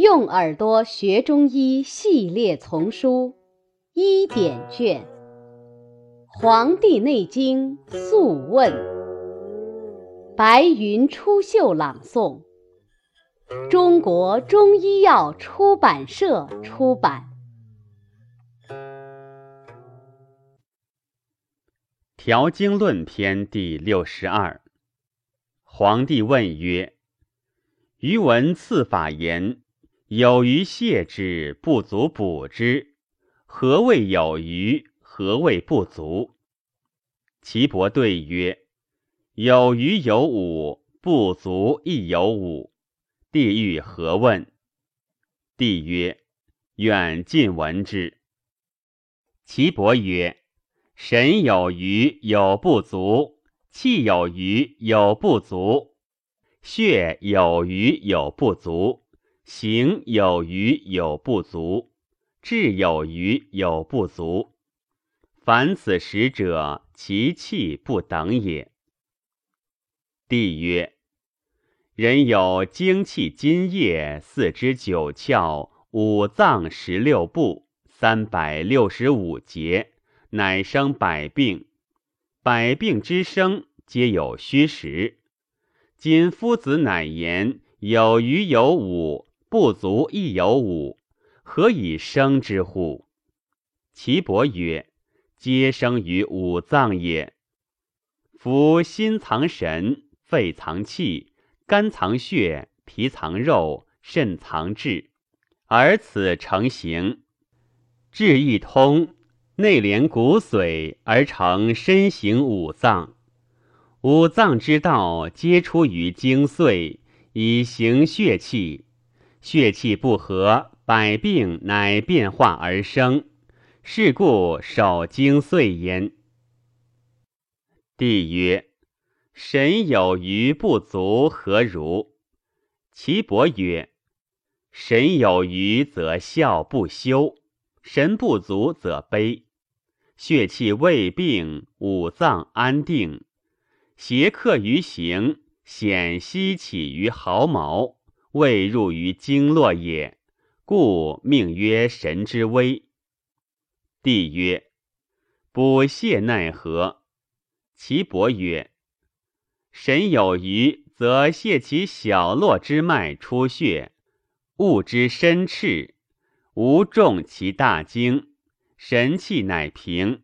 用耳朵学中医系列丛书一点卷，《黄帝内经素问》，白云出岫朗诵，中国中医药出版社出版。《调经论篇》第六十二。皇帝问曰：“余闻次法言，有余泻之，不足补之。何谓有余？何谓不足？”岐伯对曰：“有余有五，不足亦有五。”帝欲何问？帝曰：“远近闻之。”岐伯曰。神有余有不足，气有余有不足，血有余有不足，形有余有不足，志有余有不足。凡此十者，其气不等也。帝曰：人有精气津液四肢九窍五脏十六部三百六十五节。乃生百病，百病之生，皆有虚实。今夫子乃言有余有五，不足亦有五，何以生之乎？岐伯曰：皆生于五脏也。夫心藏神，肺藏气，肝藏血，脾藏肉，肾藏志，而此成形，志一通。内连骨髓而成身形五脏，五脏之道皆出于精髓，以行血气。血气不和，百病乃变化而生。是故守精髓焉。帝曰：神有余不足，何如？岐伯曰：神有余则笑不休，神不足则悲。血气未病，五脏安定，邪客于形，显息起于毫毛，未入于经络也，故命曰神之微。帝曰：补泻奈何？岐伯曰：神有余，则泻其小络之脉出血，物之深赤，无重其大经。神气乃平，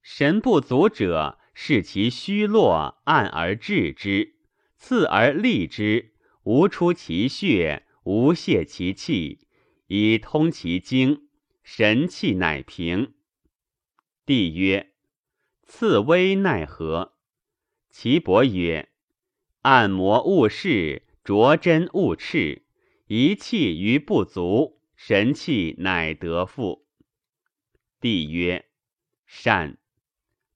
神不足者，视其虚络，按而治之，刺而利之，无出其血，无泄其气，以通其经，神气乃平。帝曰：刺微奈何？岐伯曰：按摩勿视，着针勿赤，一气于不足，神气乃得复。帝曰：“善。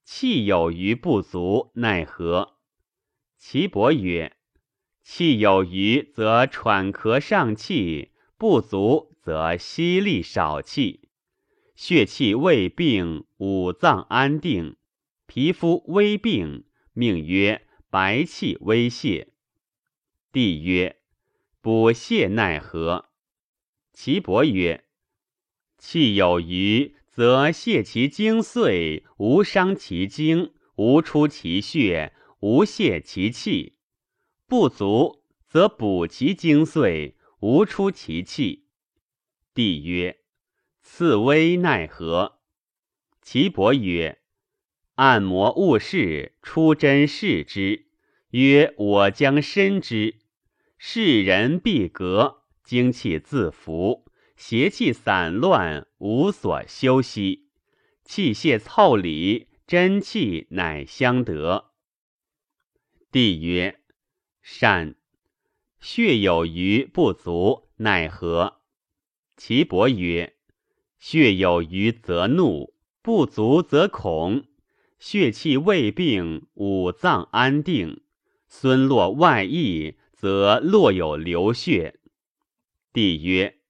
气有余不足，奈何？”岐伯曰：“气有余则喘咳上气，不足则息力少气。血气未病，五脏安定，皮肤微病，命曰白气微泄。”帝曰：“补泻奈何？”岐伯曰：“气有余。”则泄其精髓，无伤其精，无出其血，无泄其气；不足，则补其精髓，无出其气。帝曰：刺微奈何？岐伯曰：按摩勿视，出针视之。曰：我将深之，世人必隔，精气自服。邪气散乱，无所休息；气泄凑理，真气乃相得。帝曰：善。血有余不足，奈何？岐伯曰：血有余则怒，不足则恐。血气未病，五脏安定，孙络外溢，则络有流血。帝曰。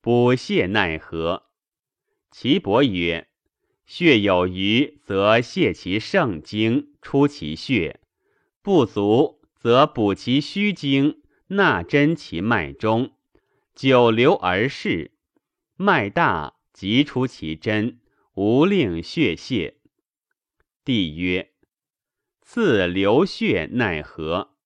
补泻奈何？岐伯曰：血有余，则泻其盛经，出其血；不足，则补其虚经，纳真其脉中，久留而逝，脉大，即出其针，无令血泄。帝曰：赐流血奈何？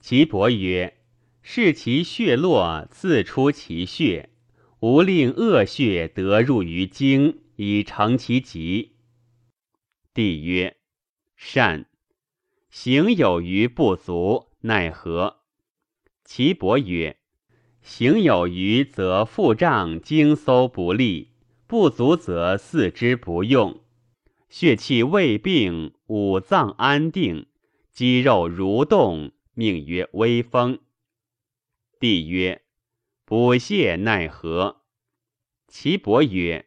岐伯曰：视其血络，自出其血，无令恶血得入于经，以成其疾。帝曰：善。行有余不足，奈何？岐伯曰：行有余，则腹胀经搜不利；不足，则四肢不用。血气未病，五脏安定，肌肉蠕动，命曰微风。帝曰：补泻奈何？岐伯曰：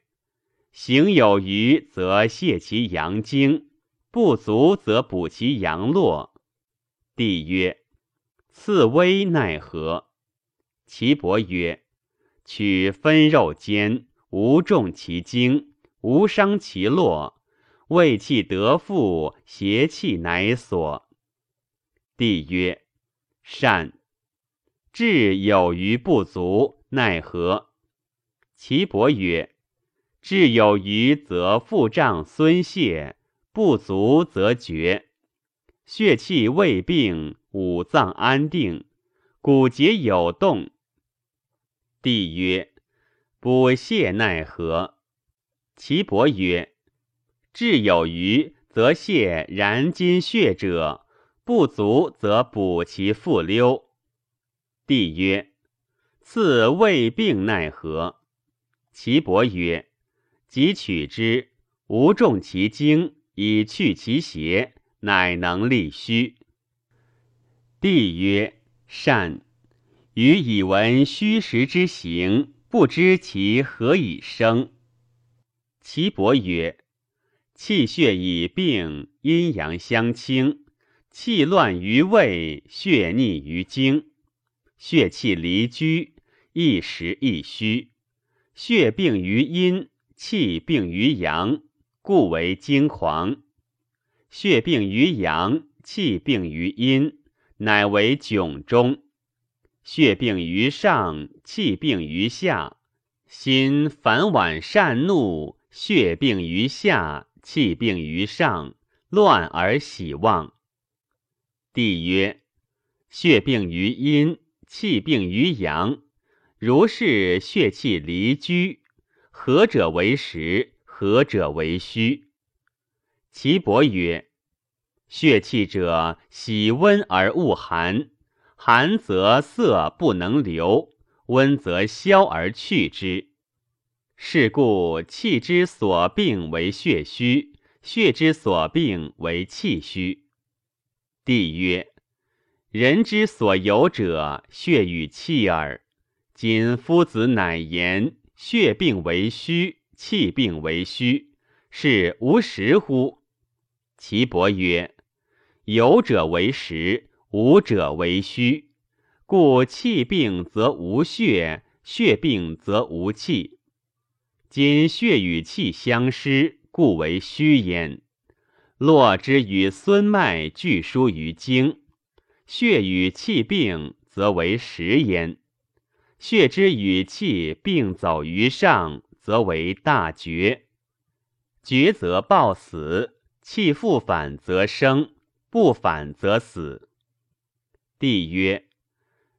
行有余，则泻其阳经。不足则补其阳络。帝曰：刺微奈何？岐伯曰：取分肉煎，无重其经，无伤其络，胃气得复，邪气乃所。帝曰：善。志有余不足，奈何？岐伯曰：志有余，则腹胀孙泄。不足则绝，血气未病，五脏安定，骨节有动。帝曰：补泻奈何？岐伯曰：志有余，则泻然筋血者；不足，则补其复溜。帝曰：赐未病奈何？岐伯曰：即取之，无重其经。以去其邪，乃能利虚。帝曰：善。余以闻虚实之行，不知其何以生。岐伯曰：气血以病，阴阳相倾，气乱于胃，血逆于经，血气离居，一实一虚，血病于阴，气病于阳。故为惊狂，血病于阳，气病于阴，乃为窘中；血病于上，气病于下，心烦晚善怒；血病于下，气病于上，乱而喜旺。帝曰：血病于阴，气病于阳，如是血气离居，何者为实？何者为虚？岐伯曰：血气者，喜温而恶寒，寒则色不能流，温则消而去之。是故气之所病为血虚，血之所病为气虚。帝曰：人之所有者，血与气耳。今夫子乃言血病为虚。气病为虚，是无实乎？岐伯曰：有者为实，无者为虚。故气病则无血，血病则无气。今血与气相失，故为虚焉。络之与孙脉俱输于经，血与气病，则为实焉。血之与气并走于上。则为大绝，绝则暴死；气复反则生，不反则死。帝曰：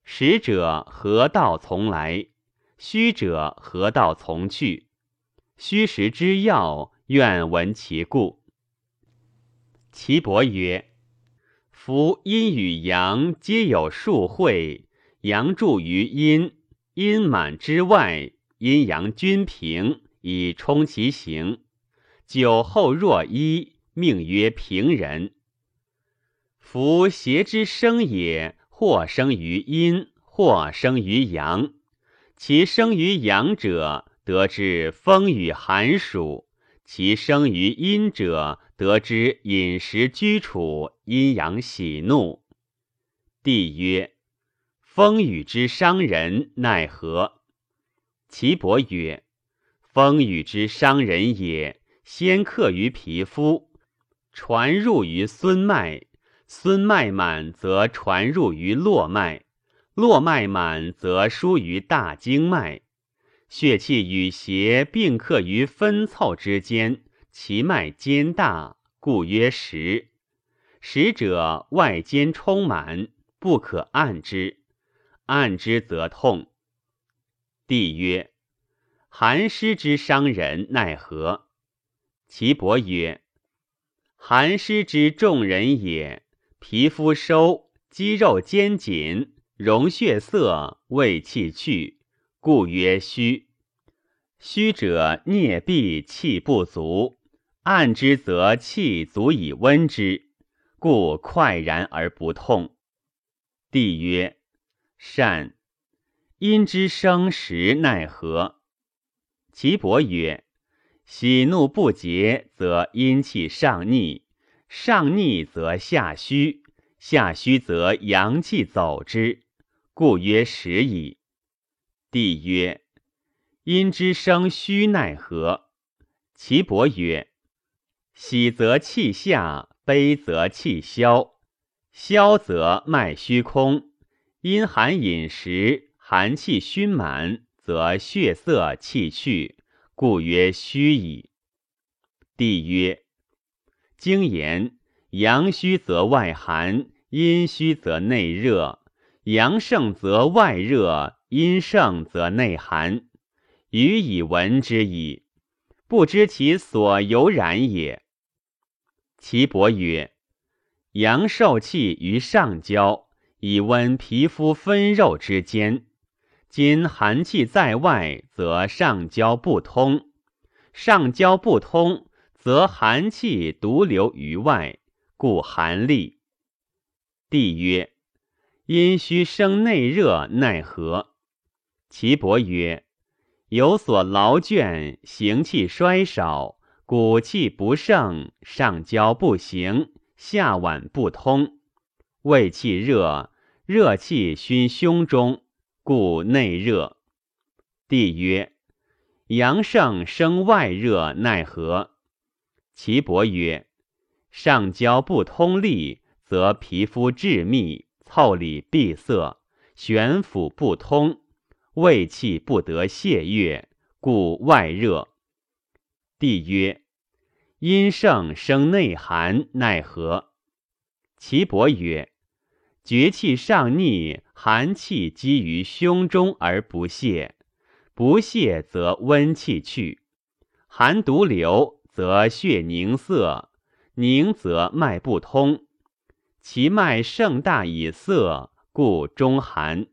实者何道从来？虚者何道从去？虚实之要，愿闻其故。岐伯曰：夫阴与阳皆有数会，阳注于阴，阴满之外。阴阳均平，以充其形。酒后若一，命曰平人。夫邪之生也，或生于阴，或生于阳。其生于阳者，得之风雨寒暑；其生于阴者，得之饮食居处、阴阳喜怒。帝曰：风雨之伤人，奈何？岐伯曰：“风雨之伤人也，先克于皮肤，传入于孙脉，孙脉满则传入于络脉，络脉满，则疏于大经脉。血气与邪并克于分凑之间，其脉坚大，故曰实。实者外间充满，不可按之，按之则痛。帝曰：寒湿之伤人，奈何？岐伯曰：寒湿之众人也，皮肤收，肌肉坚紧，容血色，胃气去。故曰虚，虚者颞闭气不足，按之则气足以温之，故快然而不痛。帝曰：善。阴之生时奈何？岐伯曰：喜怒不节，则阴气上逆；上逆则下虚，下虚则阳气走之，故曰实矣。帝曰：阴之生虚奈何？岐伯曰：喜则气下，悲则气消，消则脉虚空。阴寒饮食，寒气熏满，则血色气去，故曰虚矣。帝曰：经言阳虚则外寒，阴虚则内热，阳盛则外热。阴盛则内寒，予以闻之矣，不知其所由然也。岐伯曰：阳受气于上焦，以温皮肤分肉之间。今寒气在外，则上焦不通；上焦不通，则寒气独留于外，故寒厉。帝曰：阴虚生内热，奈何？岐伯曰：“有所劳倦，行气衰少，骨气不盛，上焦不行，下脘不通，胃气热，热气熏胸中，故内热。”帝曰：“阳盛生外热，奈何？”岐伯曰：“上焦不通利，则皮肤致密，腠理闭塞，玄府不通。”胃气不得泄越，故外热。帝曰：阴盛生内寒，奈何？岐伯曰：厥气上逆，寒气积于胸中而不泄，不泄则温气去，寒毒留，则血凝涩，凝则脉不通，其脉盛大以涩，故中寒。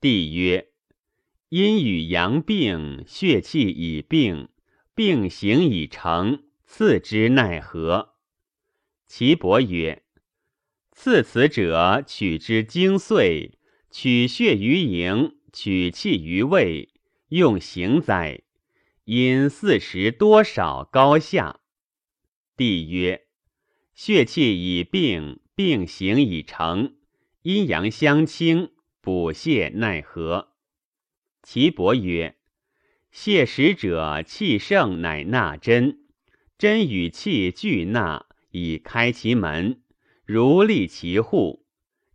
帝曰：阴与阳病，血气已病，病形已成，次之奈何？岐伯曰：次此者，取之精髓，取血于营，取气于胃，用行哉？因四时多少高下？帝曰：血气已病，病形已成，阴阳相倾。补泻奈何？岐伯曰：泻食者，气盛乃纳针，针与气俱纳，以开其门，如立其户。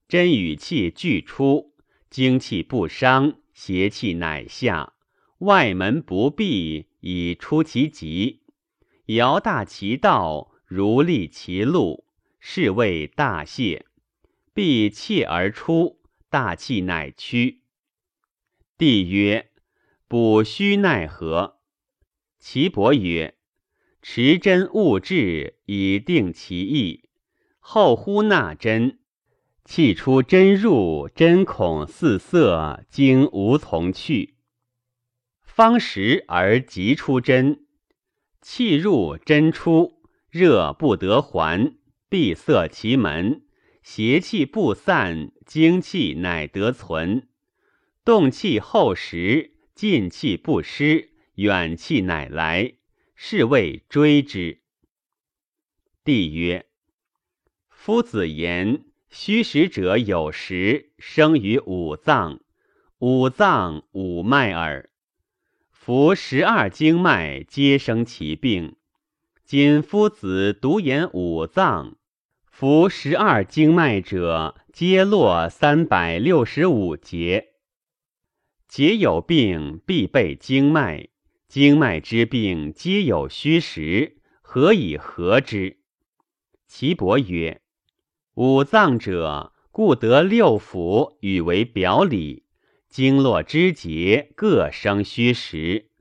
真与气俱出，精气不伤，邪气乃下。外门不闭，以出其极。摇大其道，如立其路，是谓大泄。闭气而出。大气乃屈。帝曰：补虚奈何？岐伯曰：持针勿至，以定其意。后呼纳针，气出针入，针孔四色，经无从去。方时而急出针，气入针出，热不得还，闭塞其门。邪气不散，精气乃得存；动气后实，进气不失，远气乃来，是谓追之。帝曰：夫子言虚实者有时，生于五脏，五脏五脉耳。夫十二经脉皆生其病。今夫子独言五脏。夫十二经脉者，皆络三百六十五节。节有病，必备经脉；经脉之病，皆有虚实，何以合之？岐伯曰：五脏者，故得六腑与为表里，经络之节各生虚实，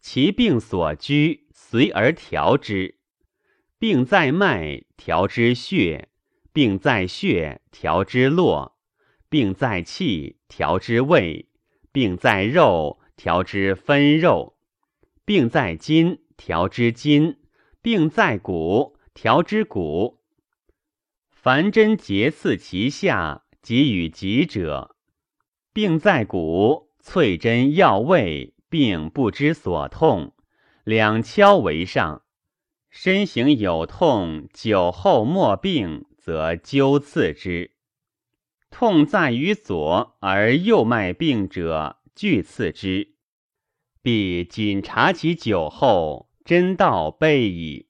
其病所居，随而调之。病在脉，调之血；病在血，调之络；病在气，调之胃。病在肉，调之分肉；病在筋，调之筋；病在骨，调之骨。凡针节刺其下，即与疾者。病在骨，淬针药胃，病不知所痛，两敲为上。身形有痛，久后莫病，则灸刺之。痛在于左而右脉病者，俱刺之，必谨察其久后，针道备矣。